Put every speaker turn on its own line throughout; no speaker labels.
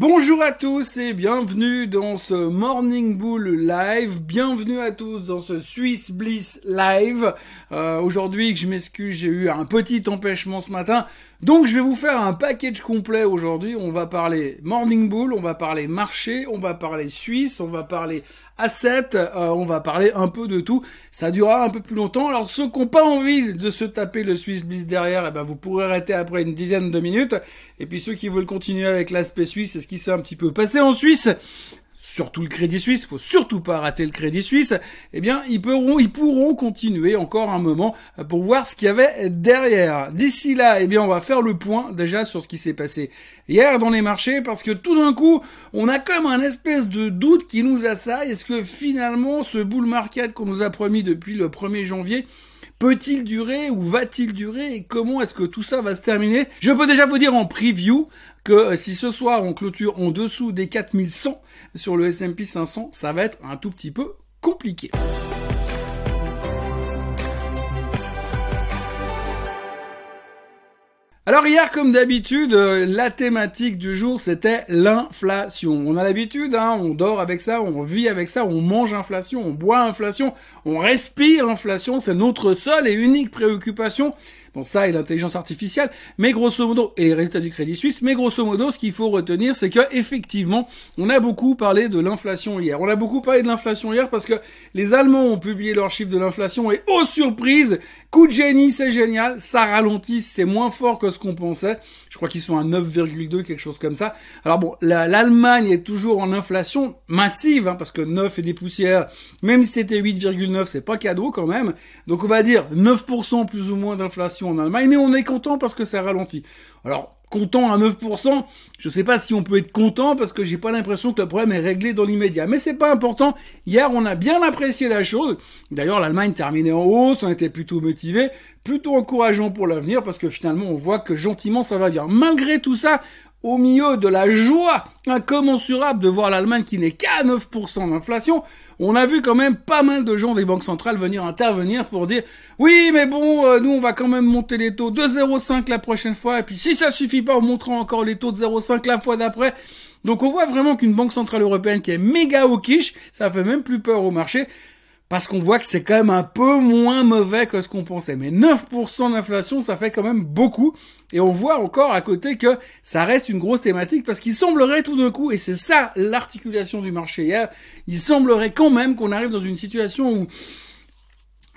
Bonjour à tous et bienvenue dans ce Morning Bull Live. Bienvenue à tous dans ce Swiss Bliss Live. Euh, Aujourd'hui, je m'excuse, j'ai eu un petit empêchement ce matin. Donc je vais vous faire un package complet aujourd'hui. On va parler Morning Bull, on va parler marché, on va parler Suisse, on va parler asset, euh, on va parler un peu de tout. Ça durera un peu plus longtemps. Alors ceux qui n'ont pas envie de se taper le Swiss Bliss derrière, eh ben, vous pourrez arrêter après une dizaine de minutes. Et puis ceux qui veulent continuer avec l'aspect suisse, ce qui s'est un petit peu passé en Suisse surtout le Crédit Suisse, faut surtout pas rater le Crédit Suisse, eh bien, ils pourront, ils pourront continuer encore un moment pour voir ce qu'il y avait derrière. D'ici là, eh bien, on va faire le point déjà sur ce qui s'est passé hier dans les marchés parce que tout d'un coup, on a comme un espèce de doute qui nous assaille. Est-ce que finalement, ce bull market qu'on nous a promis depuis le 1er janvier, Peut-il durer ou va-t-il durer et comment est-ce que tout ça va se terminer? Je peux déjà vous dire en preview que euh, si ce soir on clôture en dessous des 4100 sur le S&P 500, ça va être un tout petit peu compliqué. Alors hier, comme d'habitude, euh, la thématique du jour, c'était l'inflation. On a l'habitude, hein, on dort avec ça, on vit avec ça, on mange inflation, on boit inflation, on respire inflation, c'est notre seule et unique préoccupation. Ça et l'intelligence artificielle, mais grosso modo, et les résultats du Crédit Suisse, mais grosso modo, ce qu'il faut retenir, c'est que effectivement, on a beaucoup parlé de l'inflation hier. On a beaucoup parlé de l'inflation hier parce que les Allemands ont publié leurs chiffres de l'inflation et, oh surprise, coup de génie, c'est génial, ça ralentit, c'est moins fort que ce qu'on pensait. Je crois qu'ils sont à 9,2, quelque chose comme ça. Alors bon, l'Allemagne est toujours en inflation massive, hein, parce que 9 et des poussières, même si c'était 8,9, c'est pas cadeau quand même. Donc on va dire 9% plus ou moins d'inflation en Allemagne, mais on est content parce que ça ralentit. Alors, content à 9%, je sais pas si on peut être content parce que j'ai pas l'impression que le problème est réglé dans l'immédiat. Mais c'est pas important. Hier, on a bien apprécié la chose. D'ailleurs, l'Allemagne terminait en hausse, on était plutôt motivé, plutôt encourageant pour l'avenir parce que finalement, on voit que gentiment ça va bien. Malgré tout ça, au milieu de la joie incommensurable de voir l'Allemagne qui n'est qu'à 9% d'inflation, on a vu quand même pas mal de gens des banques centrales venir intervenir pour dire oui mais bon euh, nous on va quand même monter les taux de 0,5 la prochaine fois et puis si ça suffit pas on montrera encore les taux de 0,5 la fois d'après. Donc on voit vraiment qu'une banque centrale européenne qui est méga au quiche, ça fait même plus peur au marché parce qu'on voit que c'est quand même un peu moins mauvais que ce qu'on pensait. Mais 9% d'inflation, ça fait quand même beaucoup. Et on voit encore à côté que ça reste une grosse thématique parce qu'il semblerait tout d'un coup, et c'est ça l'articulation du marché hier, il semblerait quand même qu'on arrive dans une situation où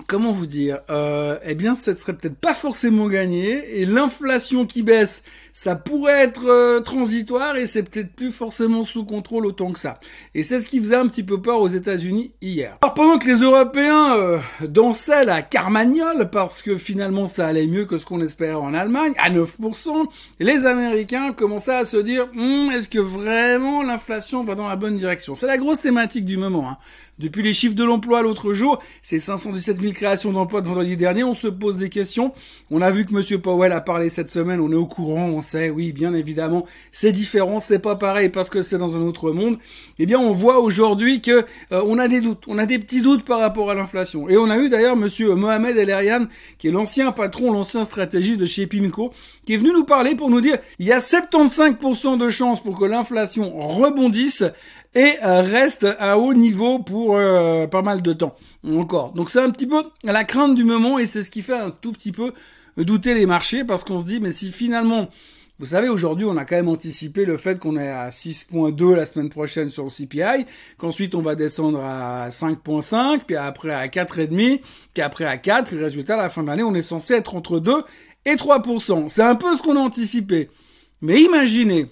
comment vous dire euh, Eh bien, ça serait peut-être pas forcément gagné. Et l'inflation qui baisse, ça pourrait être euh, transitoire et c'est peut-être plus forcément sous contrôle autant que ça. Et c'est ce qui faisait un petit peu peur aux États-Unis hier. Alors pendant que les Européens euh, dansaient la carmagnole parce que finalement ça allait mieux que ce qu'on espérait en Allemagne à 9%, les Américains commençaient à se dire hum, est-ce que vraiment l'inflation va dans la bonne direction? C'est la grosse thématique du moment. Hein. Depuis les chiffres de l'emploi l'autre jour, ces 517 000 créations d'emplois de vendredi dernier, on se pose des questions. On a vu que Monsieur Powell a parlé cette semaine, on est au courant, oui, bien évidemment, c'est différent, c'est pas pareil parce que c'est dans un autre monde. Eh bien, on voit aujourd'hui que euh, on a des doutes, on a des petits doutes par rapport à l'inflation. Et on a eu d'ailleurs Monsieur Mohamed El Erian, qui est l'ancien patron, l'ancien stratégiste de chez Pimco, qui est venu nous parler pour nous dire il y a 75% de chances pour que l'inflation rebondisse et euh, reste à haut niveau pour euh, pas mal de temps encore. Donc c'est un petit peu la crainte du moment et c'est ce qui fait un tout petit peu douter les marchés parce qu'on se dit mais si finalement vous savez, aujourd'hui, on a quand même anticipé le fait qu'on est à 6.2 la semaine prochaine sur le CPI, qu'ensuite on va descendre à 5.5, puis après à 4,5, puis après à 4, puis résultat, à la fin de l'année, on est censé être entre 2 et 3%. C'est un peu ce qu'on a anticipé. Mais imaginez,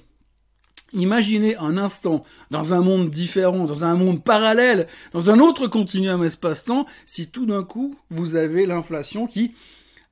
Imaginez un instant, dans un monde différent, dans un monde parallèle, dans un autre continuum espace-temps, si tout d'un coup, vous avez l'inflation qui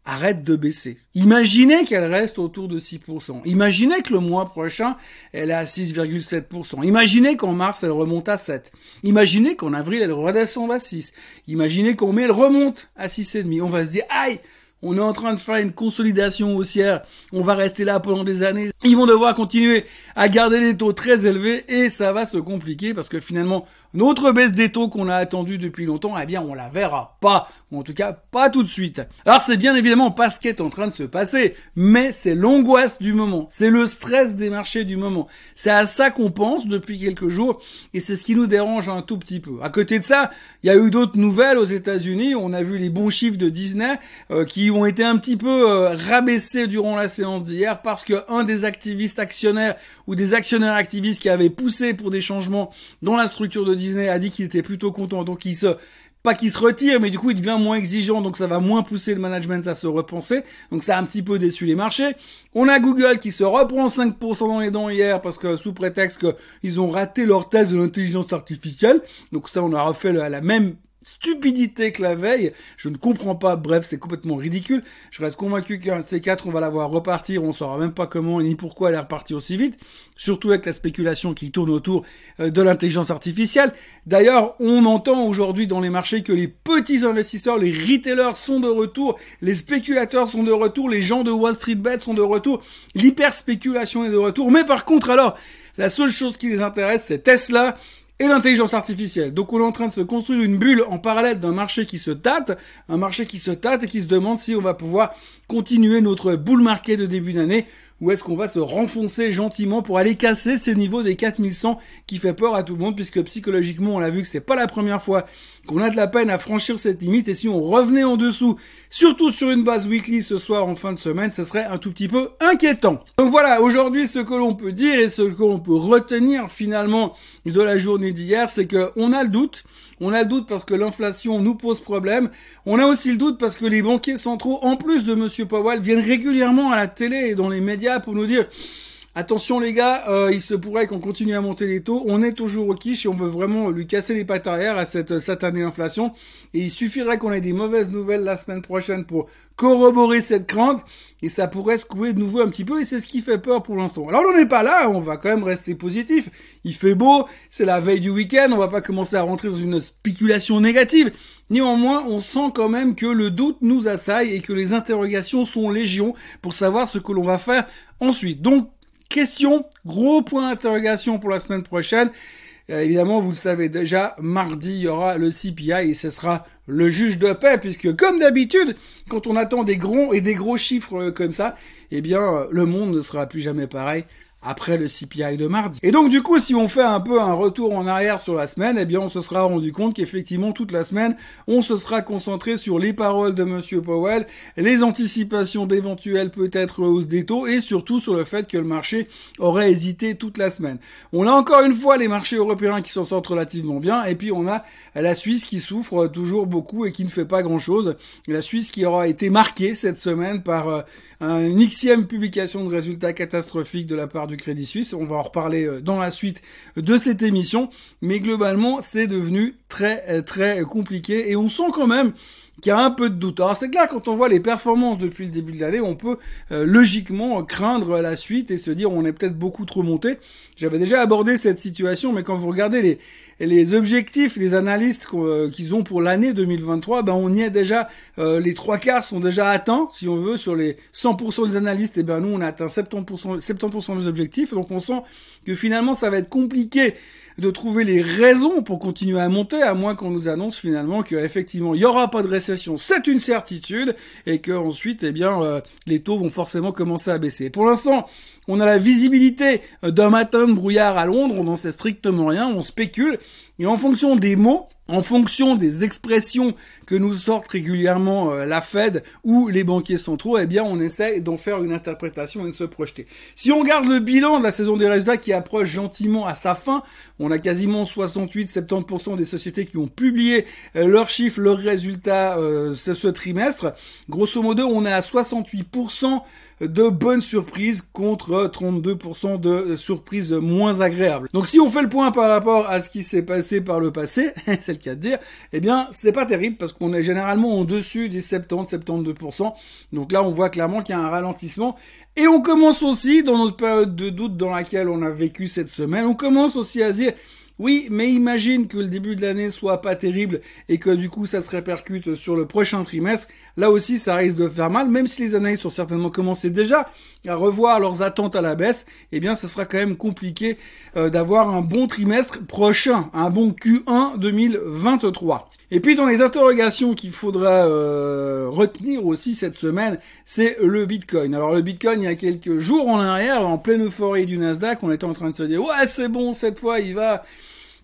arrête de baisser. Imaginez qu'elle reste autour de 6%. Imaginez que le mois prochain, elle est à 6,7%. Imaginez qu'en mars, elle remonte à 7. Imaginez qu'en avril, elle redescend à 6. Imaginez qu'en mai, elle remonte à 6,5. On va se dire, aïe, on est en train de faire une consolidation haussière, on va rester là pendant des années. Ils vont devoir continuer à garder les taux très élevés et ça va se compliquer parce que finalement, notre baisse des taux qu'on a attendu depuis longtemps, eh bien, on la verra pas. Ou en tout cas, pas tout de suite. Alors, c'est bien évidemment pas ce qui est en train de se passer, mais c'est l'angoisse du moment. C'est le stress des marchés du moment. C'est à ça qu'on pense depuis quelques jours et c'est ce qui nous dérange un tout petit peu. À côté de ça, il y a eu d'autres nouvelles aux États-Unis. On a vu les bons chiffres de Disney euh, qui ont été un petit peu euh, rabaissés durant la séance d'hier parce que un des activistes actionnaires ou des actionnaires activistes qui avaient poussé pour des changements dans la structure de Disney a dit qu'il était plutôt content, donc il se pas qu'il se retire, mais du coup il devient moins exigeant, donc ça va moins pousser le management à se repenser. Donc ça a un petit peu déçu les marchés. On a Google qui se reprend 5% dans les dents hier parce que sous prétexte qu'ils ont raté leur thèse de l'intelligence artificielle. Donc ça on a refait la même stupidité que la veille. Je ne comprends pas. Bref, c'est complètement ridicule. Je reste convaincu qu'un de ces quatre, on va la voir repartir. On saura même pas comment ni pourquoi elle est repartie aussi vite. Surtout avec la spéculation qui tourne autour euh, de l'intelligence artificielle. D'ailleurs, on entend aujourd'hui dans les marchés que les petits investisseurs, les retailers sont de retour, les spéculateurs sont de retour, les gens de Wall Street Bet sont de retour, l'hyper spéculation est de retour. Mais par contre, alors, la seule chose qui les intéresse, c'est Tesla et l'intelligence artificielle. Donc on est en train de se construire une bulle en parallèle d'un marché qui se tâte, un marché qui se tâte et qui se demande si on va pouvoir continuer notre bull market de début d'année ou est-ce qu'on va se renfoncer gentiment pour aller casser ces niveaux des 4100 qui fait peur à tout le monde puisque psychologiquement on a vu que c'est pas la première fois qu'on a de la peine à franchir cette limite et si on revenait en dessous, surtout sur une base weekly ce soir en fin de semaine, ce serait un tout petit peu inquiétant. Donc voilà, aujourd'hui ce que l'on peut dire et ce que l'on peut retenir finalement de la journée d'hier, c'est que on a le doute, on a le doute parce que l'inflation nous pose problème. On a aussi le doute parce que les banquiers centraux, en plus de Monsieur Powell, viennent régulièrement à la télé et dans les médias pour nous dire Attention les gars, euh, il se pourrait qu'on continue à monter les taux. On est toujours au quiche et on veut vraiment lui casser les pattes arrière à cette satanée inflation. Et il suffirait qu'on ait des mauvaises nouvelles la semaine prochaine pour corroborer cette crainte. Et ça pourrait secouer de nouveau un petit peu. Et c'est ce qui fait peur pour l'instant. Alors on n'est pas là, on va quand même rester positif. Il fait beau, c'est la veille du week-end, on va pas commencer à rentrer dans une spéculation négative. Néanmoins, on sent quand même que le doute nous assaille et que les interrogations sont légion pour savoir ce que l'on va faire ensuite. Donc, question, gros point d'interrogation pour la semaine prochaine. Euh, évidemment, vous le savez déjà, mardi, il y aura le CPI et ce sera le juge de paix, puisque comme d'habitude, quand on attend des gros et des gros chiffres euh, comme ça, eh bien, euh, le monde ne sera plus jamais pareil après le CPI de mardi. Et donc du coup, si on fait un peu un retour en arrière sur la semaine, eh bien on se sera rendu compte qu'effectivement toute la semaine, on se sera concentré sur les paroles de monsieur Powell, les anticipations d'éventuelles peut-être hausses des taux et surtout sur le fait que le marché aurait hésité toute la semaine. On a encore une fois les marchés européens qui s'en sortent relativement bien et puis on a la Suisse qui souffre toujours beaucoup et qui ne fait pas grand-chose. La Suisse qui aura été marquée cette semaine par euh, une xième publication de résultats catastrophiques de la part du Crédit Suisse. On va en reparler euh, dans la suite de cette émission. Mais globalement, c'est devenu très euh, très compliqué et on sent quand même qu'il y a un peu de doute. Alors c'est clair, quand on voit les performances depuis le début de l'année, on peut euh, logiquement craindre la suite et se dire on est peut-être beaucoup trop monté. J'avais déjà abordé cette situation, mais quand vous regardez les, les objectifs, les analystes euh, qu'ils ont pour l'année 2023, ben on y est déjà. Euh, les trois quarts sont déjà atteints, si on veut, sur les 100% des analystes. Et ben nous, on a atteint 70%, 70% des objectifs. Donc on sent que finalement, ça va être compliqué de trouver les raisons pour continuer à monter, à moins qu'on nous annonce finalement qu'effectivement il y aura pas de récession, c'est une certitude, et que ensuite, eh bien, euh, les taux vont forcément commencer à baisser. Pour l'instant, on a la visibilité d'un matin brouillard à Londres, on n'en sait strictement rien, on spécule, et en fonction des mots, en fonction des expressions que nous sortent régulièrement euh, la Fed ou les banquiers centraux, eh bien, on essaie d'en faire une interprétation et de se projeter. Si on regarde le bilan de la saison des résultats qui approche gentiment à sa fin, on a quasiment 68-70% des sociétés qui ont publié euh, leurs chiffres, leurs résultats euh, ce, ce trimestre. Grosso modo, on est à 68% de bonnes surprises contre 32% de surprises moins agréables. Donc si on fait le point par rapport à ce qui s'est passé par le passé, c'est le cas de dire, eh bien c'est pas terrible parce qu'on est généralement en dessus des 70-72%. Donc là on voit clairement qu'il y a un ralentissement. Et on commence aussi dans notre période de doute dans laquelle on a vécu cette semaine, on commence aussi à dire Oui, mais imagine que le début de l'année soit pas terrible et que du coup ça se répercute sur le prochain trimestre. Là aussi, ça risque de faire mal, même si les analystes ont certainement commencé déjà à revoir leurs attentes à la baisse. Eh bien, ça sera quand même compliqué euh, d'avoir un bon trimestre prochain, un bon Q1 2023. Et puis dans les interrogations qu'il faudra euh, retenir aussi cette semaine, c'est le Bitcoin. Alors le Bitcoin, il y a quelques jours en arrière, en pleine euphorie du Nasdaq, on était en train de se dire ouais c'est bon cette fois il va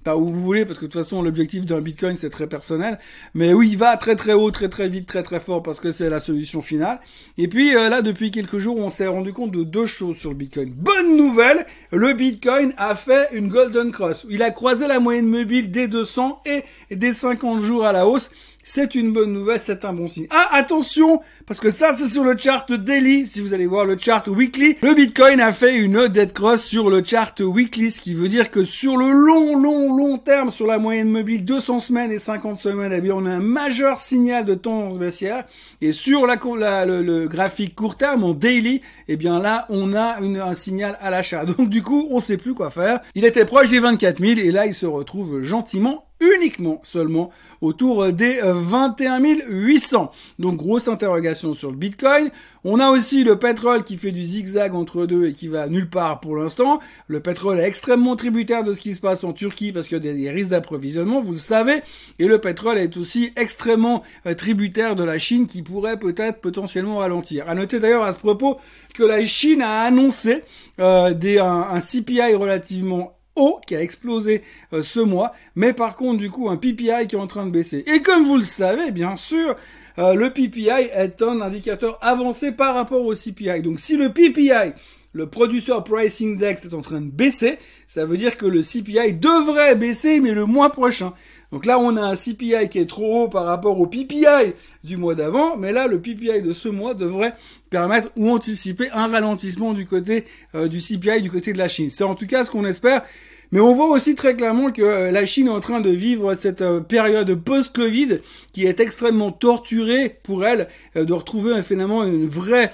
pas où vous voulez, parce que de toute façon, l'objectif d'un Bitcoin, c'est très personnel. Mais oui, il va très très haut, très très vite, très très fort, parce que c'est la solution finale. Et puis euh, là, depuis quelques jours, on s'est rendu compte de deux choses sur le Bitcoin. Bonne nouvelle, le Bitcoin a fait une Golden Cross. Il a croisé la moyenne mobile des 200 et des 50 jours à la hausse c'est une bonne nouvelle, c'est un bon signe. Ah, attention, parce que ça, c'est sur le chart daily. Si vous allez voir le chart weekly, le Bitcoin a fait une dead cross sur le chart weekly, ce qui veut dire que sur le long, long, long terme, sur la moyenne mobile 200 semaines et 50 semaines, eh bien, on a un majeur signal de tendance baissière. Et sur la, le, graphique court terme, en daily, eh bien là, on a un signal à l'achat. Donc du coup, on sait plus quoi faire. Il était proche des 24 000 et là, il se retrouve gentiment uniquement seulement autour des 21 800. Donc grosse interrogation sur le Bitcoin. On a aussi le pétrole qui fait du zigzag entre deux et qui va nulle part pour l'instant. Le pétrole est extrêmement tributaire de ce qui se passe en Turquie parce qu'il y a des risques d'approvisionnement, vous le savez. Et le pétrole est aussi extrêmement euh, tributaire de la Chine qui pourrait peut-être potentiellement ralentir. À noter d'ailleurs à ce propos que la Chine a annoncé euh, des, un CPI relativement qui a explosé euh, ce mois, mais par contre du coup un PPI qui est en train de baisser. Et comme vous le savez, bien sûr, euh, le PPI est un indicateur avancé par rapport au CPI. Donc si le PPI, le Producer Price Index, est en train de baisser, ça veut dire que le CPI devrait baisser, mais le mois prochain. Donc là, on a un CPI qui est trop haut par rapport au PPI du mois d'avant, mais là, le PPI de ce mois devrait permettre ou anticiper un ralentissement du côté euh, du CPI du côté de la Chine. C'est en tout cas ce qu'on espère. Mais on voit aussi très clairement que euh, la Chine est en train de vivre cette euh, période post-Covid qui est extrêmement torturée pour elle, de retrouver finalement une vraie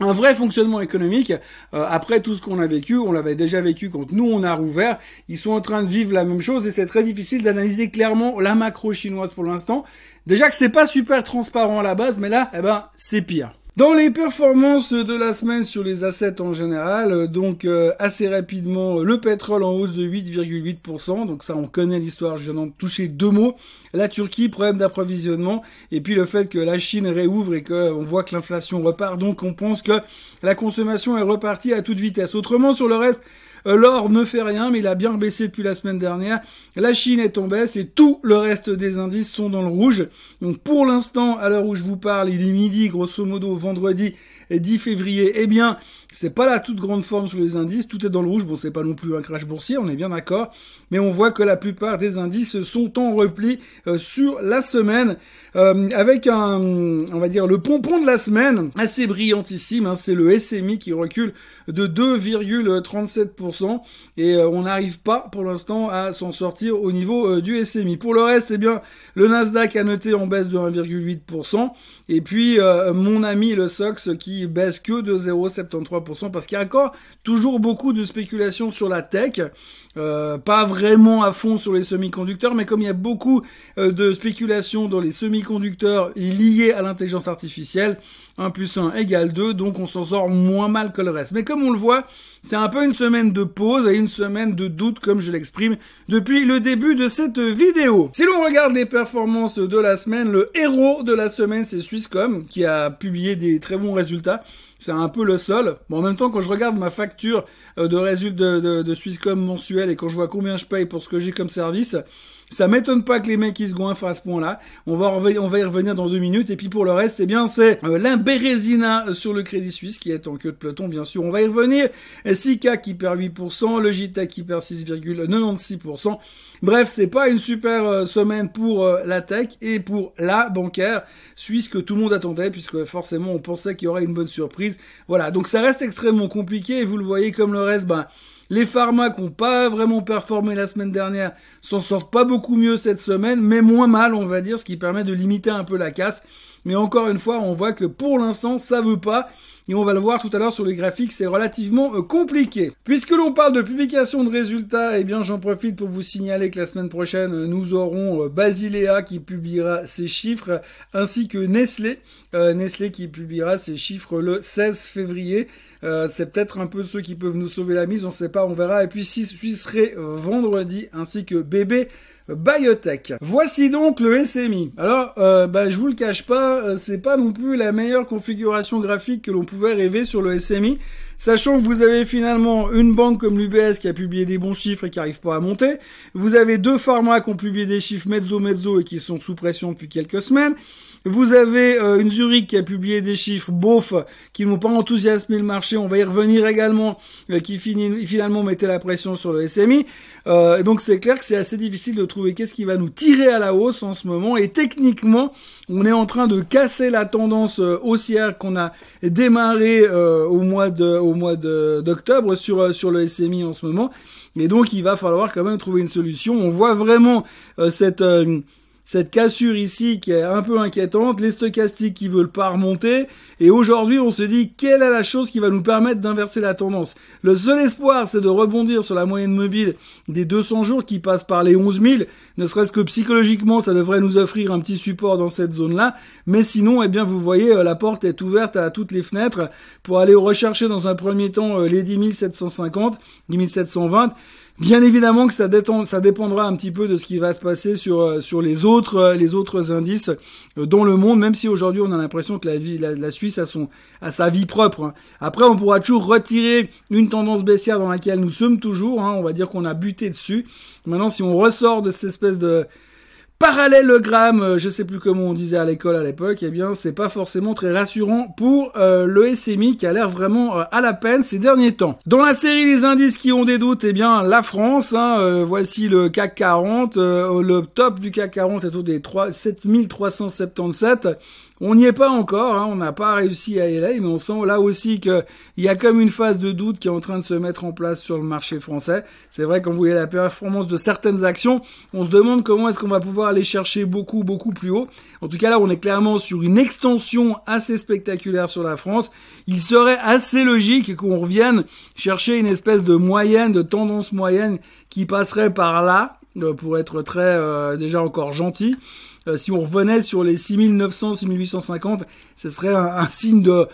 un vrai fonctionnement économique après tout ce qu'on a vécu, on l'avait déjà vécu quand nous on a rouvert, ils sont en train de vivre la même chose et c'est très difficile d'analyser clairement la macro chinoise pour l'instant. Déjà que c'est pas super transparent à la base, mais là, eh ben, c'est pire. Dans les performances de la semaine sur les assets en général, euh, donc euh, assez rapidement, le pétrole en hausse de 8,8%, donc ça on connaît l'histoire, je viens d'en toucher deux mots. La Turquie, problème d'approvisionnement, et puis le fait que la Chine réouvre et qu'on voit que l'inflation repart, donc on pense que la consommation est repartie à toute vitesse. Autrement, sur le reste, euh, l'or ne fait rien, mais il a bien baissé depuis la semaine dernière. La Chine est en baisse et tout le reste des indices sont dans le rouge. Donc pour l'instant, à l'heure où je vous parle, il est midi, grosso modo, vendredi 10 février. Eh bien, c'est pas la toute grande forme sur les indices, tout est dans le rouge. Bon, c'est pas non plus un crash boursier, on est bien d'accord, mais on voit que la plupart des indices sont en repli euh, sur la semaine, euh, avec un, on va dire, le pompon de la semaine assez brillantissime. Hein, c'est le SMI qui recule de 2,37% et euh, on n'arrive pas pour l'instant à s'en sortir au niveau du SMI. Pour le reste, eh bien, le Nasdaq a noté en baisse de 1,8% et puis mon ami le SOX qui baisse que de 0,73% parce qu'il y a encore toujours beaucoup de spéculation sur la tech, euh, pas vraiment à fond sur les semi-conducteurs, mais comme il y a beaucoup euh, de spéculation dans les semi-conducteurs liés à l'intelligence artificielle, 1 plus 1 égale 2, donc on s'en sort moins mal que le reste. Mais comme on le voit, c'est un peu une semaine de pause et une semaine de doute, comme je l'exprime depuis le début de cette vidéo. Si l'on regarde les performances de la semaine, le héros de la semaine, c'est Swisscom, qui a publié des très bons résultats c'est un peu le seul. Bon, en même temps, quand je regarde ma facture euh, de résultats de, de, Swisscom mensuel et quand je vois combien je paye pour ce que j'ai comme service, ça m'étonne pas que les mecs ils se goinfrent à ce point-là. On va, on va y revenir dans deux minutes. Et puis pour le reste, eh bien c'est euh, l'imbérésina sur le Crédit Suisse qui est en queue de peloton, bien sûr. On va y revenir. Sika qui perd 8%, le JTEC qui perd 6,96%. Bref, c'est pas une super euh, semaine pour euh, la tech et pour la bancaire suisse que tout le monde attendait puisque forcément on pensait qu'il y aurait une bonne surprise. Voilà, donc ça reste extrêmement compliqué et vous le voyez comme le reste, ben les pharma qui n'ont pas vraiment performé la semaine dernière s'en sortent pas beaucoup mieux cette semaine, mais moins mal, on va dire, ce qui permet de limiter un peu la casse. Mais encore une fois, on voit que pour l'instant, ça veut pas. Et on va le voir tout à l'heure sur les graphiques, c'est relativement euh, compliqué. Puisque l'on parle de publication de résultats, eh bien j'en profite pour vous signaler que la semaine prochaine, euh, nous aurons euh, Basilea qui publiera ses chiffres, ainsi que Nestlé, Nestlé qui publiera ses chiffres le 16 février. c'est peut-être un peu ceux qui peuvent nous sauver la mise, on sait pas, on verra. Et puis si ce serait vendredi, ainsi que Bébé Biotech. Voici donc le SMI. Alors, euh, bah, je vous le cache pas, euh, c'est pas non plus la meilleure configuration graphique que l'on pouvait rêver sur le SMI. Sachant que vous avez finalement une banque comme l'UBS qui a publié des bons chiffres et qui n'arrive pas à monter. Vous avez deux pharma qui ont publié des chiffres mezzo-mezzo et qui sont sous pression depuis quelques semaines. Vous avez euh, une Zurich qui a publié des chiffres beaufs qui n'ont pas enthousiasmé le marché. On va y revenir également, euh, qui finalement mettait la pression sur le SMI. Euh, donc c'est clair que c'est assez difficile de trouver qu'est-ce qui va nous tirer à la hausse en ce moment. Et techniquement, on est en train de casser la tendance haussière qu'on a démarré au mois de au mois d'octobre sur sur le SMI en ce moment. Et donc il va falloir quand même trouver une solution. On voit vraiment cette cette cassure ici qui est un peu inquiétante, les stochastiques qui veulent pas remonter, et aujourd'hui on se dit quelle est la chose qui va nous permettre d'inverser la tendance? Le seul espoir c'est de rebondir sur la moyenne mobile des 200 jours qui passe par les 11 000, ne serait-ce que psychologiquement ça devrait nous offrir un petit support dans cette zone-là, mais sinon eh bien vous voyez euh, la porte est ouverte à toutes les fenêtres. Pour aller rechercher dans un premier temps euh, les 10 750, 10 720, Bien évidemment que ça, ça dépendra un petit peu de ce qui va se passer sur euh, sur les autres euh, les autres indices euh, dans le monde, même si aujourd'hui on a l'impression que la, vie, la, Suisse a son a sa vie propre. Hein. Après, on pourra toujours retirer une tendance baissière dans laquelle nous sommes toujours. Hein. On va dire qu'on a buté dessus. Maintenant, si on ressort de cette espèce de parallélogramme, euh, je sais plus comment on disait à l'école à l'époque, eh bien c'est pas forcément très rassurant pour euh, le SMI qui a l'air vraiment euh, à la peine ces derniers temps. Dans la série des indices qui ont des doutes, eh bien la France, hein, voici le CAC 40, le top du CAC 40 est autour des 3, 7377. On n'y est pas encore, hein, on n'a pas réussi à aller, mais on sent là aussi qu'il y a comme une phase de doute qui est en train de se mettre en place sur le marché français. C'est vrai quand vous la performance de certaines actions, on se demande comment est-ce qu'on va pouvoir aller chercher beaucoup, beaucoup plus haut. En tout cas là, on est clairement sur une extension assez spectaculaire sur la France. Il serait assez logique qu'on revienne chercher une espèce de moyenne, de tendance moyenne qui passerait par là, euh, pour être très euh, déjà encore gentil. Euh, si on revenait sur les 6900, 6850, ce serait un, signe de,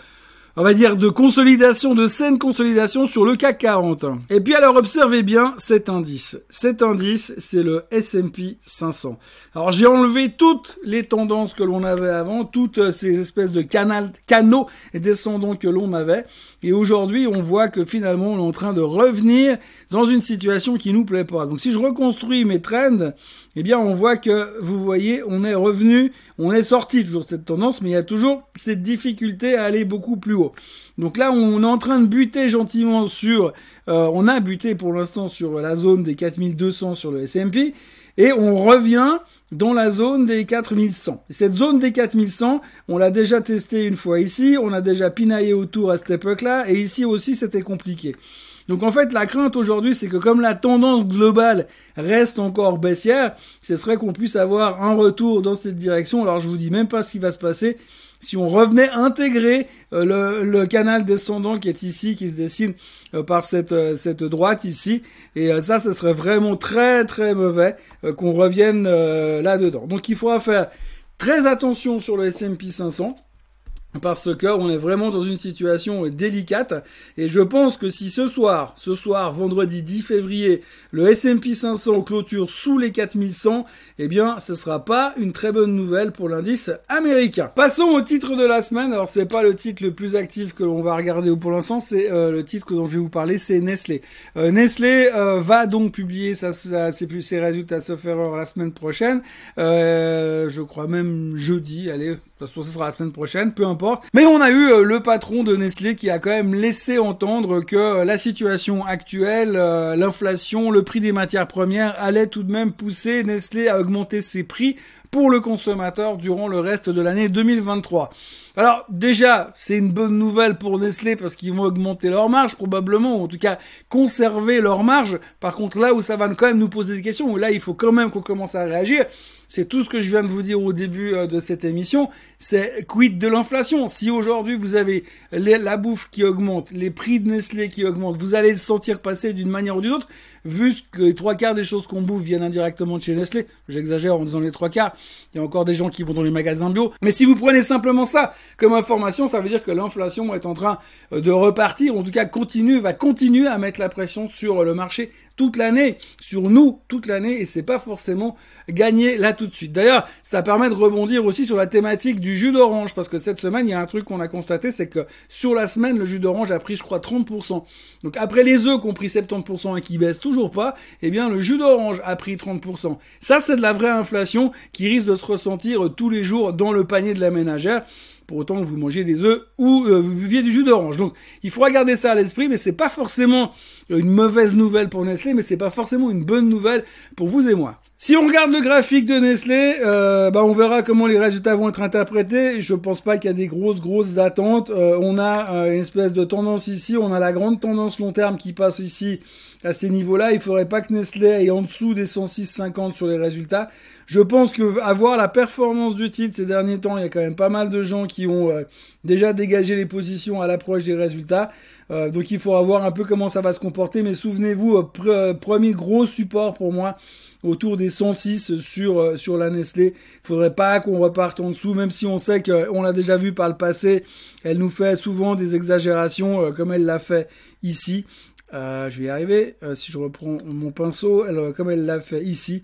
on va dire, de consolidation, de saine consolidation sur le CAC 40. Et puis alors observez bien cet indice. Cet indice, c'est le S&P 500. Alors j'ai enlevé toutes les tendances que l'on avait avant, toutes ces espèces de canaux descendants que l'on avait. Et aujourd'hui, on voit que finalement, on est en train de revenir dans une situation qui nous plaît pas. Donc si je reconstruis mes trends, eh bien on voit que vous voyez, on est revenu, on est sorti toujours cette tendance, mais il y a toujours cette difficulté à aller beaucoup plus haut. Donc là, on est en train de buter gentiment sur, euh, on a buté pour l'instant sur la zone des 4200 sur le S&P, et on revient dans la zone des 4100. Et cette zone des 4100, on l'a déjà testé une fois ici, on a déjà pinaillé autour à cette époque-là, et ici aussi c'était compliqué. Donc en fait, la crainte aujourd'hui, c'est que comme la tendance globale reste encore baissière, ce serait qu'on puisse avoir un retour dans cette direction. Alors je vous dis même pas ce qui va se passer. Si on revenait intégrer euh, le, canal descendant qui est ici, qui se dessine euh, par cette, euh, cette droite ici, et ça, ce serait vraiment très très mauvais qu'on revienne là-dedans. Donc il faudra faire très attention sur le S&P 500 parce que on est vraiment dans une situation délicate et je pense que si ce soir, ce soir vendredi 10 février, le S&P 500 clôture sous les 4100, eh bien ce sera pas une très bonne nouvelle pour l'indice américain. Passons au titre de la semaine. Alors c'est pas le titre le plus actif que l'on va regarder pour l'instant, c'est euh, le titre dont je vais vous parler, c'est Nestlé. Euh, Nestlé euh, va donc publier sa, ses, ses résultats sauf erreur la semaine prochaine. je crois même jeudi, allez, toute façon, ce sera la semaine prochaine, peu importe. Mais on a eu euh, le patron de Nestlé qui a quand même laissé entendre que euh, la situation actuelle, euh, l'inflation, le prix des matières premières allait tout de même pousser Nestlé à augmenter ses prix pour le consommateur durant le reste de l'année 2023. Alors déjà, c'est une bonne nouvelle pour Nestlé parce qu'ils vont augmenter leur marge probablement, ou en tout cas conserver leur marge. Par contre, là où ça va quand même nous poser des questions, où là il faut quand même qu'on commence à réagir, c'est tout ce que je viens de vous dire au début euh, de cette émission, c'est quid de l'inflation. Si aujourd'hui vous avez la bouffe qui augmente, les prix de Nestlé qui augmentent, vous allez le sentir passer d'une manière ou d'une autre, vu que les trois quarts des choses qu'on bouffe viennent indirectement de chez Nestlé. J'exagère en disant les trois quarts. Il y a encore des gens qui vont dans les magasins bio. Mais si vous prenez simplement ça comme information, ça veut dire que l'inflation est en train euh, de repartir, en tout cas continue, va continuer à mettre la pression sur le marché toute l'année, sur nous toute l'année, et c'est pas forcément gagné là tout de suite. D'ailleurs, ça permet de rebondir aussi sur la thématique du jus d'orange, parce que cette semaine, il y a un truc qu'on a constaté, c'est que sur la semaine, le jus d'orange a pris, je crois, 30%. Donc après les œufs qui ont pris 70% et qui baissent toujours pas, eh bien le jus d'orange a pris 30%. Ça, c'est de la vraie inflation qui risque de se ressentir tous les jours dans le panier de la ménagère pour autant que vous mangez des œufs ou euh, vous buviez du jus d'orange. Donc il faudra garder ça à l'esprit, mais c'est pas forcément une mauvaise nouvelle pour Nestlé, mais c'est pas forcément une bonne nouvelle pour vous et moi. Si on regarde le graphique de Nestlé, euh, bah on verra comment les résultats vont être interprétés. Je pense pas qu'il y a des grosses grosses attentes. Euh, on a une espèce de tendance ici, on a la grande tendance long terme qui passe ici à ces niveaux-là. Il faudrait pas que Nestlé aille en dessous des 106,50 sur les résultats. Je pense que avoir la performance du titre ces derniers temps, il y a quand même pas mal de gens qui ont euh, déjà dégagé les positions à l'approche des résultats. Euh, donc il faudra voir un peu comment ça va se comporter. Mais souvenez-vous, euh, premier gros support pour moi autour des 106 sur sur la Nestlé. Il faudrait pas qu'on reparte en dessous, même si on sait qu'on l'a déjà vu par le passé. Elle nous fait souvent des exagérations, comme elle l'a fait ici. je vais y arriver. si je reprends mon pinceau, elle, comme elle l'a fait ici.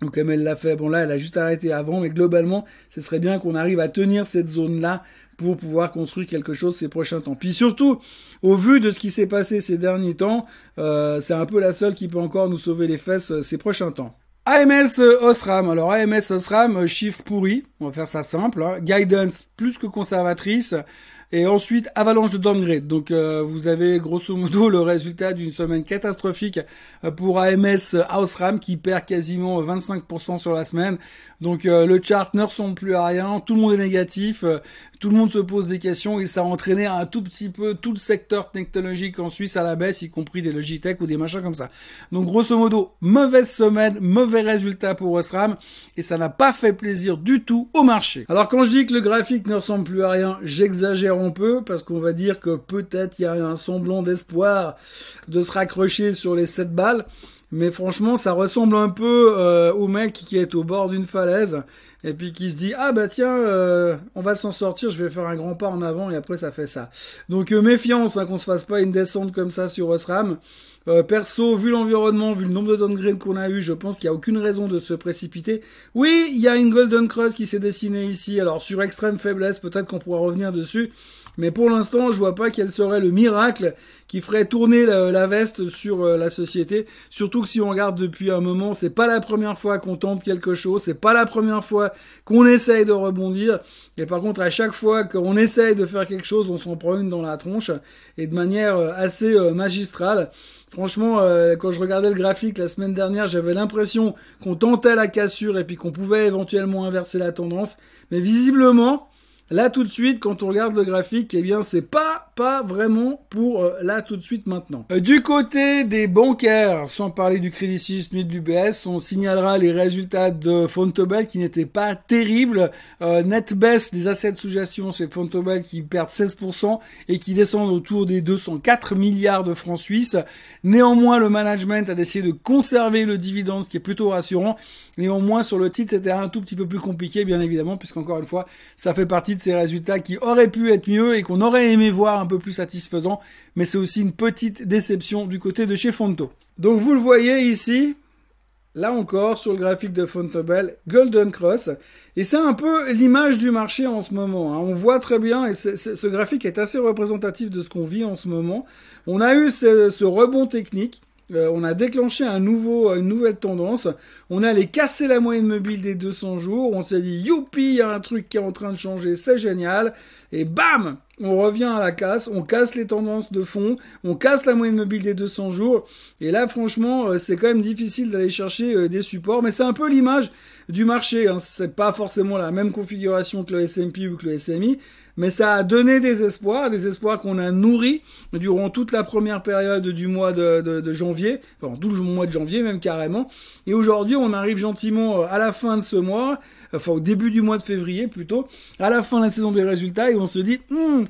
Donc comme elle l'a fait, bon là elle a juste arrêté avant, mais globalement ce serait bien qu'on arrive à tenir cette zone-là pour pouvoir construire quelque chose ces prochains temps. Puis surtout, au vu de ce qui s'est passé ces derniers temps, euh, c'est un peu la seule qui peut encore nous sauver les fesses euh, ces prochains temps. AMS euh, Osram. Alors AMS Osram, chiffre pourri, on va faire ça simple. Hein. Guidance plus que conservatrice. Et ensuite, avalanche de downgrade. Donc euh, vous avez grosso modo le résultat d'une semaine catastrophique euh, pour AMS Ram qui perd quasiment 25% sur la semaine. Donc euh, le chart ne ressemble plus à rien, tout le monde est négatif, tout le monde se pose des questions et ça a entraîné un tout petit peu tout le secteur technologique en Suisse à la baisse, y compris des Logitech ou des machins comme ça. Donc grosso modo, mauvaise semaine, mauvais résultat pour Osram et ça n'a pas fait plaisir du tout au marché. Alors quand je dis que le graphique ne ressemble plus à rien, j'exagère peu parce qu'on va dire que peut-être il y a un semblant d'espoir de se raccrocher sur les 7 balles. Mais franchement, ça ressemble un peu euh, au mec qui est au bord d'une falaise et puis qui se dit ah bah tiens euh, on va s'en sortir, je vais faire un grand pas en avant et après ça fait ça. Donc euh, méfiance hein, qu'on se fasse pas une descente comme ça sur Osram. Perso, vu l'environnement, vu le nombre de downgrades qu'on a eu, je pense qu'il n'y a aucune raison de se précipiter. Oui, il y a une Golden Cross qui s'est dessinée ici. Alors sur extrême faiblesse, peut-être qu'on pourra revenir dessus. Mais pour l'instant, je vois pas quel serait le miracle qui ferait tourner la, veste sur euh, la société. Surtout que si on regarde depuis un moment, c'est pas la première fois qu'on tente quelque chose, c'est pas la première fois qu'on essaye de rebondir. Et par contre, à chaque fois qu'on essaye de faire quelque chose, on s'en prend une dans la tronche et de manière euh, assez euh, magistrale. Franchement, quand je regardais le graphique la semaine dernière, j'avais l'impression qu'on tentait la cassure et puis qu'on pouvait éventuellement inverser la tendance. Mais visiblement, Là tout de suite, quand on regarde le graphique, eh bien c'est pas pas vraiment pour euh, là tout de suite maintenant. Euh, du côté des bancaires, sans parler du Crédit Suisse ni de l'UBS, on signalera les résultats de Fontobel qui n'étaient pas terribles. Euh, net baisse des assets sous gestion chez Fontobel qui perdent 16% et qui descendent autour des 204 milliards de francs suisses. Néanmoins, le management a décidé de conserver le dividende, ce qui est plutôt rassurant. Néanmoins, sur le titre, c'était un tout petit peu plus compliqué, bien évidemment, puisqu'encore une fois, ça fait partie de ces résultats qui auraient pu être mieux et qu'on aurait aimé voir un peu plus satisfaisants, mais c'est aussi une petite déception du côté de chez Fonto. Donc vous le voyez ici, là encore, sur le graphique de Fontobel, Golden Cross, et c'est un peu l'image du marché en ce moment. Hein. On voit très bien, et ce graphique est assez représentatif de ce qu'on vit en ce moment. On a eu ce rebond technique, euh, on a déclenché un nouveau, une nouvelle tendance. On allait casser la moyenne mobile des 200 jours. On s'est dit, youpi, il y a un truc qui est en train de changer, c'est génial. Et bam, on revient à la casse, on casse les tendances de fond, on casse la moyenne mobile des 200 jours. Et là, franchement, euh, c'est quand même difficile d'aller chercher euh, des supports, mais c'est un peu l'image du marché. Hein. C'est pas forcément la même configuration que le S&P ou que le SMI, mais ça a donné des espoirs, des espoirs qu'on a nourris durant toute la première période du mois de, janvier, enfin tout le mois de janvier même carrément. Et aujourd'hui, on arrive gentiment à la fin de ce mois, enfin au début du mois de février plutôt, à la fin de la saison des résultats, et on se dit, hmm,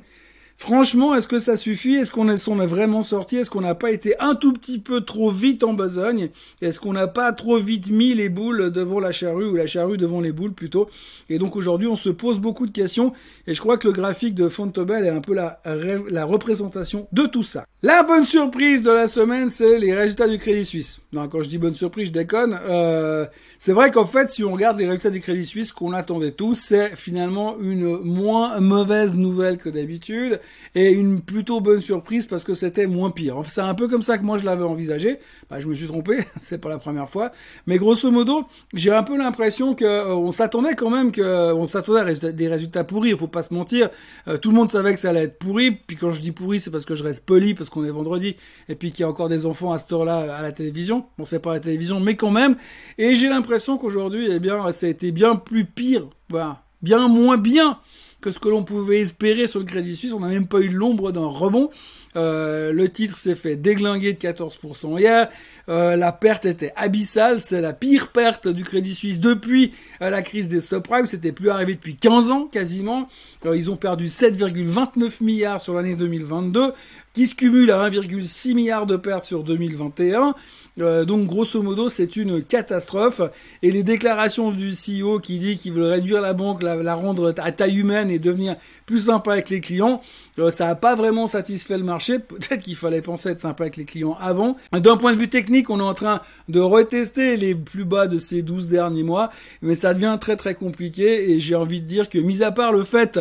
Franchement, est-ce que ça suffit? Est-ce qu'on est, vraiment sorti? Est-ce qu'on n'a pas été un tout petit peu trop vite en besogne? Est-ce qu'on n'a pas trop vite mis les boules devant la charrue ou la charrue devant les boules plutôt? Et donc aujourd'hui, on se pose beaucoup de questions et je crois que le graphique de Fontobel est un peu la, la représentation de tout ça. La bonne surprise de la semaine, c'est les résultats du Crédit Suisse. Non, quand je dis bonne surprise, je déconne. Euh, c'est vrai qu'en fait, si on regarde les résultats du Crédit Suisse qu'on attendait tous, c'est finalement une moins mauvaise nouvelle que d'habitude et une plutôt bonne surprise parce que c'était moins pire. c'est un peu comme ça que moi je l'avais envisagé. Bah, je me suis trompé, c'est pas la première fois. Mais grosso modo, j'ai un peu l'impression que euh, on s'attendait quand même que euh, on s'attendait à des résultats pourris. Il faut pas se mentir. Euh, tout le monde savait que ça allait être pourri. Puis quand je dis pourri, c'est parce que je reste poli parce qu'on est vendredi et puis qu'il y a encore des enfants à cette heure-là à la télévision. Bon, c'est pas la télévision, mais quand même. Et j'ai l'impression qu'aujourd'hui, eh bien, ça a été bien plus pire. Voilà, bien moins bien que ce que l'on pouvait espérer sur le Crédit Suisse. On n'a même pas eu l'ombre d'un rebond. Euh, le titre s'est fait déglinguer de 14% hier. Euh, la perte était abyssale. C'est la pire perte du Crédit Suisse depuis euh, la crise des subprimes. C'était plus arrivé depuis 15 ans quasiment. ils ont perdu 7,29 milliards sur l'année 2022 qui se cumule à 1,6 milliard de pertes sur 2021. Euh, donc grosso modo, c'est une catastrophe. Et les déclarations du CEO qui dit qu'il veut réduire la banque, la, rendre à taille humaine et devenir plus sympa avec les clients, euh, ça n'a pas vraiment satisfait le marché. Peut-être qu'il fallait penser être sympa avec les clients avant. D'un point de vue technique, on est en train de retester les plus bas de ces 12 derniers mois, mais ça devient très très compliqué. Et j'ai envie de dire que, mis à part le fait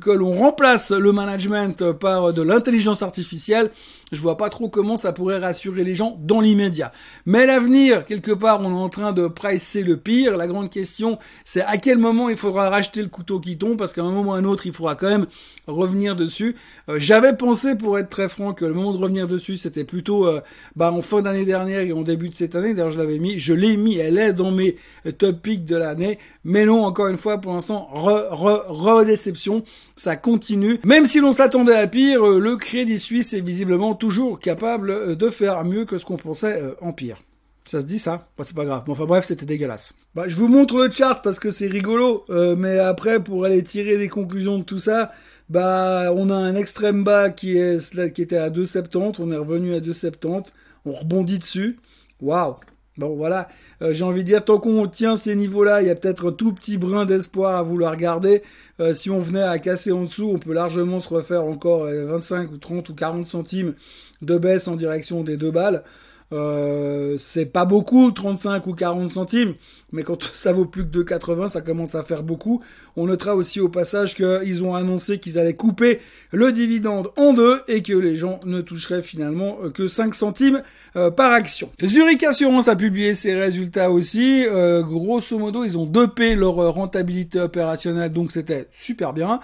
que l'on remplace le management par de l'intelligence artificielle, artificielle je vois pas trop comment ça pourrait rassurer les gens dans l'immédiat. Mais l'avenir, quelque part, on est en train de pricer le pire. La grande question, c'est à quel moment il faudra racheter le couteau qui tombe, parce qu'à un moment ou à un autre, il faudra quand même revenir dessus. Euh, j'avais pensé, pour être très franc, que le moment de revenir dessus, c'était plutôt euh, bah, en fin d'année dernière et en début de cette année. D'ailleurs, je l'avais mis, je l'ai mis, elle est dans mes top picks de l'année. Mais non, encore une fois, pour l'instant, re-déception. ça continue. Même si l'on s'attendait à pire, euh, le Crédit Suisse est visiblement toujours capable euh, de faire mieux que ce qu'on pensait euh, en pire. Ça se dit ça? Bah, C'est pas grave. enfin bref, c'était dégueulasse. Bah, je vous montre le chart parce que c'est rigolo. mais après, pour aller tirer des conclusions de tout ça, bah on a un extrême bas qui, est, qui était à 2,70. On est revenu à 2,70. On rebondit dessus. Waouh Bon voilà, euh, j'ai envie de dire, tant qu'on tient ces niveaux-là, il y a peut-être un tout petit brin d'espoir à vouloir garder. Euh, si on venait à casser en dessous, on peut largement se refaire encore 25 euh, ou 30 ou 40 centimes de baisse en direction des deux balles. Euh, c'est pas beaucoup, 35 ou 40 centimes, mais quand ça vaut plus que 2,80, ça commence à faire beaucoup. On notera aussi au passage qu'ils ont annoncé qu'ils allaient couper le dividende en deux et que les gens ne toucheraient finalement que 5 centimes euh, par action. Zurich Assurance a publié ses résultats aussi. Euh, grosso modo, ils ont dopé leur rentabilité opérationnelle, donc c'était super bien.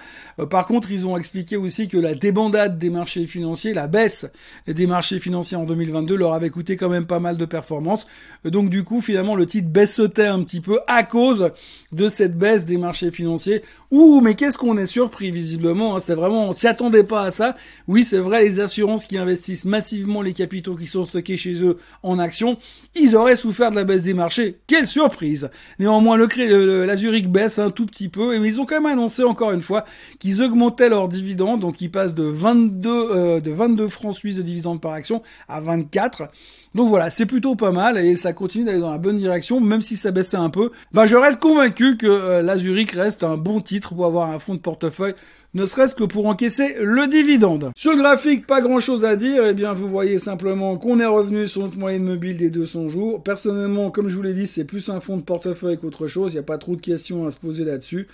par contre, ils ont expliqué aussi que la débandade des marchés financiers, la baisse des marchés financiers en 2022 leur avait coûté quand même pas mal de performances. Donc du coup, finalement, le titre baissetait un petit peu à cause de cette baisse des marchés financiers. Ouh, mais qu'est-ce qu'on est surpris visiblement. Hein. c'est vraiment, on s'y attendait pas à ça. Oui, c'est vrai, les assurances qui investissent massivement les capitaux qui sont stockés chez eux en actions, ils auraient souffert de la baisse des marchés. Quelle surprise Néanmoins, le, le, la Zurich baisse un tout petit peu, mais ils ont quand même annoncé encore une fois qu'ils augmentaient leurs dividendes, donc ils passent de 22 euh, de 22 francs suisses de dividendes par action à 24. Donc voilà, c'est plutôt pas mal et ça continue d'aller dans la bonne direction, même si ça baissait un peu. Bah, je reste convaincu que euh, la Zurich reste un bon titre pour avoir un fonds de portefeuille ne serait-ce que pour encaisser le dividende. Sur le graphique, pas grand chose à dire, eh bien vous voyez simplement qu'on est revenu sur notre moyenne mobile des 200 jours. Personnellement, comme je vous l'ai dit, c'est plus un fonds de portefeuille qu'autre chose, il n'y a pas trop de questions à se poser là-dessus.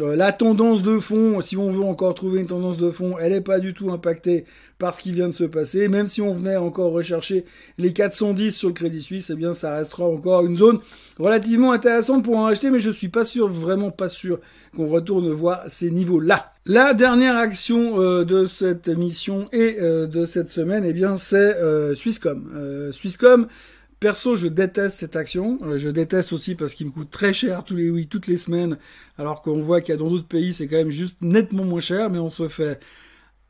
Euh, la tendance de fond, si on veut encore trouver une tendance de fond, elle n'est pas du tout impactée par ce qui vient de se passer. Même si on venait encore rechercher les 410 sur le Crédit Suisse, eh bien ça restera encore une zone relativement intéressante pour en acheter, mais je suis pas sûr, vraiment pas sûr qu'on retourne voir ces niveaux-là. La dernière action euh, de cette mission et euh, de cette semaine, eh bien c'est Swisscom. Swisscom Perso, je déteste cette action. Euh, je déteste aussi parce qu'il me coûte très cher tous les oui, toutes les semaines, alors qu'on voit qu'il y a dans d'autres pays, c'est quand même juste nettement moins cher, mais on se fait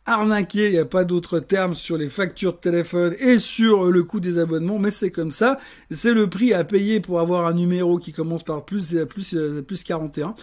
arnaquer, il n'y a pas d'autre terme sur les factures de téléphone et sur le coût des abonnements, mais c'est comme ça. C'est le prix à payer pour avoir un numéro qui commence par plus, plus, plus 41.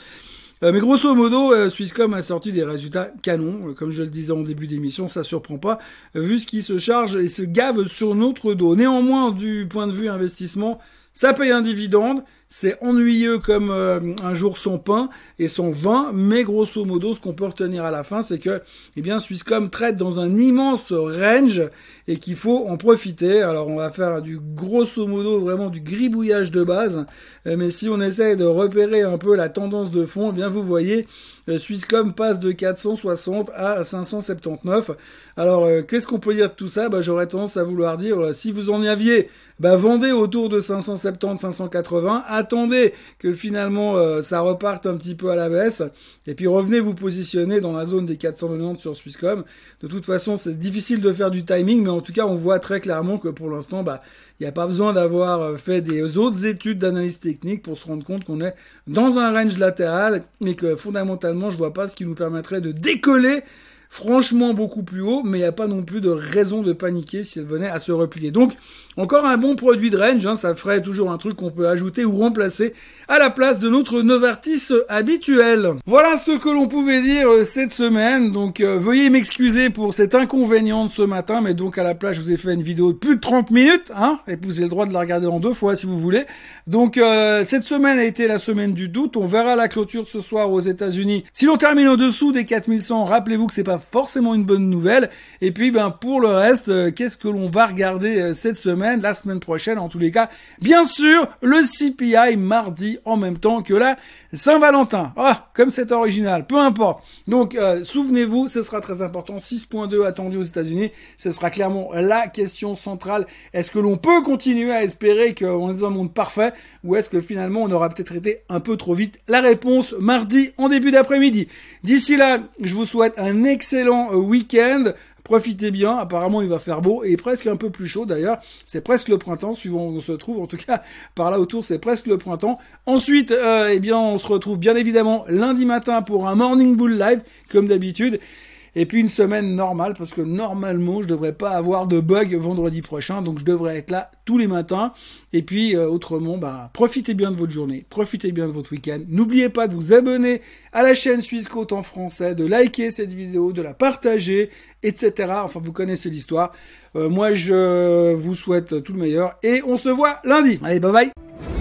Euh, mais grosso modo, euh, Swisscom a sorti des résultats canons. Euh, comme je le disais en début d'émission, ça surprend pas, vu ce qui se charge et se gave sur notre dos. Néanmoins, du point de vue investissement, ça paye un dividende. C'est ennuyeux comme un jour sans pain et sans vin, mais grosso modo, ce qu'on peut retenir à la fin, c'est que, eh bien, Swisscom traite dans un immense range et qu'il faut en profiter. Alors, on va faire du grosso modo vraiment du gribouillage de base, euh, mais si on essaye de repérer un peu la tendance de fond, eh bien, vous voyez, euh, Swisscom passe de 460 à 579. Alors, qu'est-ce qu'on peut dire de tout ça? Bah, J'aurais tendance à vouloir dire, si vous en aviez, bah, vendez autour de 570, 580 attendez que finalement euh, ça reparte un petit peu à la baisse, et puis revenez vous positionner dans la zone des 490 sur Swisscom. De toute façon, c'est difficile de faire du timing, mais en tout cas, on voit très clairement que pour l'instant, bah, il n'y a pas besoin d'avoir euh, fait des autres études d'analyse technique pour se rendre compte qu'on est dans un range latéral et que fondamentalement, je vois pas ce qui nous permettrait de décoller franchement beaucoup plus haut, mais il n'y a pas non plus de raison de paniquer si elle venait à se replier. Donc, encore un bon produit de range, hein, ça ferait toujours un truc qu'on peut ajouter ou remplacer à la place de notre Novartis habituel. Voilà ce que l'on pouvait dire euh, cette semaine, donc euh, veuillez m'excuser pour cet inconvénient de ce matin, mais donc à la place je vous ai fait une vidéo de plus de 30 minutes, hein, et vous avez le droit de la regarder en deux fois si vous voulez. Donc euh, cette semaine a été la semaine du doute, on verra la clôture ce soir aux États-Unis. Si l'on termine au-dessous des 4100, rappelez-vous que c'est pas forcément une bonne nouvelle. Et puis, ben, pour le reste, euh, qu'est-ce que l'on va regarder euh, cette semaine, la semaine prochaine, en tous les cas? Bien sûr, le CPI mardi en même temps que la Saint-Valentin. Ah, comme c'est original. Peu importe. Donc, euh, souvenez-vous, ce sera très important. 6.2 attendu aux États-Unis. Ce sera clairement la question centrale. Est-ce que l'on peut continuer à espérer qu'on est dans un monde parfait ou est-ce que finalement on aura peut-être été un peu trop vite? La réponse mardi en début d'après-midi. D'ici là, je vous souhaite un excellent excellent euh, week-end. Profitez bien, apparemment il va faire beau et presque un peu plus chaud d'ailleurs. C'est presque le printemps, suivant où on se trouve. En tout cas, par là autour, c'est presque le printemps. Ensuite, euh, eh bien, on se retrouve bien évidemment lundi matin pour un Morning Bull Live, comme d'habitude. Et puis une semaine normale, parce que normalement, je devrais pas avoir de bug vendredi prochain, donc je devrais être là tous les matins. Et puis euh, autrement, bah, profitez bien de votre journée, profitez bien de votre week-end. N'oubliez pas de vous abonner à la chaîne Suisse Côte en français, de liker cette vidéo, de la partager, etc. Enfin, vous connaissez l'histoire. Euh, moi, je vous souhaite tout le meilleur et on se voit lundi. Allez, bye bye